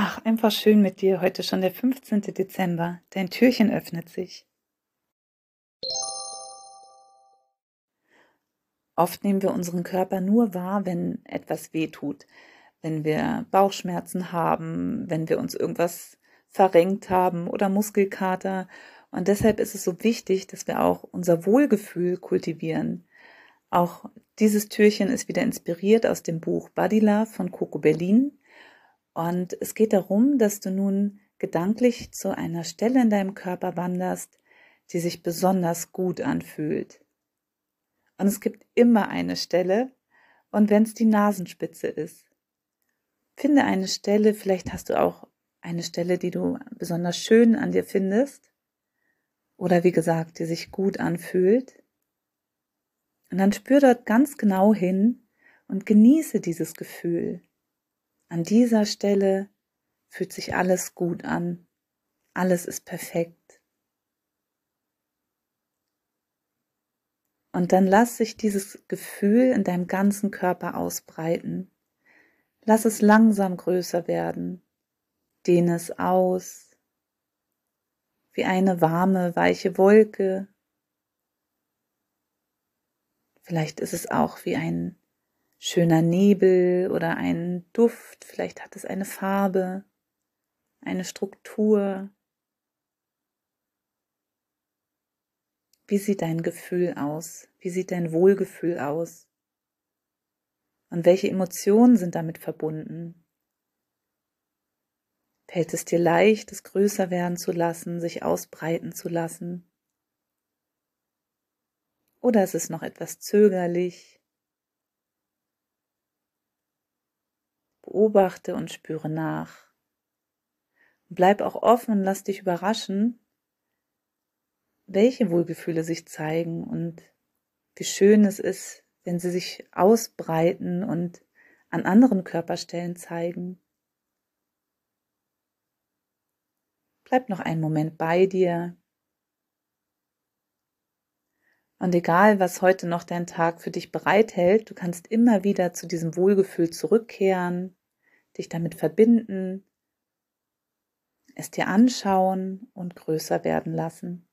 Ach, einfach schön mit dir. Heute schon der 15. Dezember. Dein Türchen öffnet sich. Oft nehmen wir unseren Körper nur wahr, wenn etwas weh tut, wenn wir Bauchschmerzen haben, wenn wir uns irgendwas verrenkt haben oder Muskelkater. Und deshalb ist es so wichtig, dass wir auch unser Wohlgefühl kultivieren. Auch dieses Türchen ist wieder inspiriert aus dem Buch Body Love von Coco Berlin. Und es geht darum, dass du nun gedanklich zu einer Stelle in deinem Körper wanderst, die sich besonders gut anfühlt. Und es gibt immer eine Stelle, und wenn es die Nasenspitze ist. Finde eine Stelle, vielleicht hast du auch eine Stelle, die du besonders schön an dir findest, oder wie gesagt, die sich gut anfühlt. Und dann spür dort ganz genau hin und genieße dieses Gefühl. An dieser Stelle fühlt sich alles gut an. Alles ist perfekt. Und dann lass sich dieses Gefühl in deinem ganzen Körper ausbreiten. Lass es langsam größer werden. Dehne es aus. Wie eine warme, weiche Wolke. Vielleicht ist es auch wie ein schöner Nebel oder ein Duft, vielleicht hat es eine Farbe, eine Struktur. Wie sieht dein Gefühl aus? Wie sieht dein Wohlgefühl aus? Und welche Emotionen sind damit verbunden? Fällt es dir leicht, es größer werden zu lassen, sich ausbreiten zu lassen? Oder ist es noch etwas zögerlich, Beobachte und spüre nach. Bleib auch offen und lass dich überraschen, welche Wohlgefühle sich zeigen und wie schön es ist, wenn sie sich ausbreiten und an anderen Körperstellen zeigen. Bleib noch einen Moment bei dir. Und egal, was heute noch dein Tag für dich bereithält, du kannst immer wieder zu diesem Wohlgefühl zurückkehren dich damit verbinden, es dir anschauen und größer werden lassen.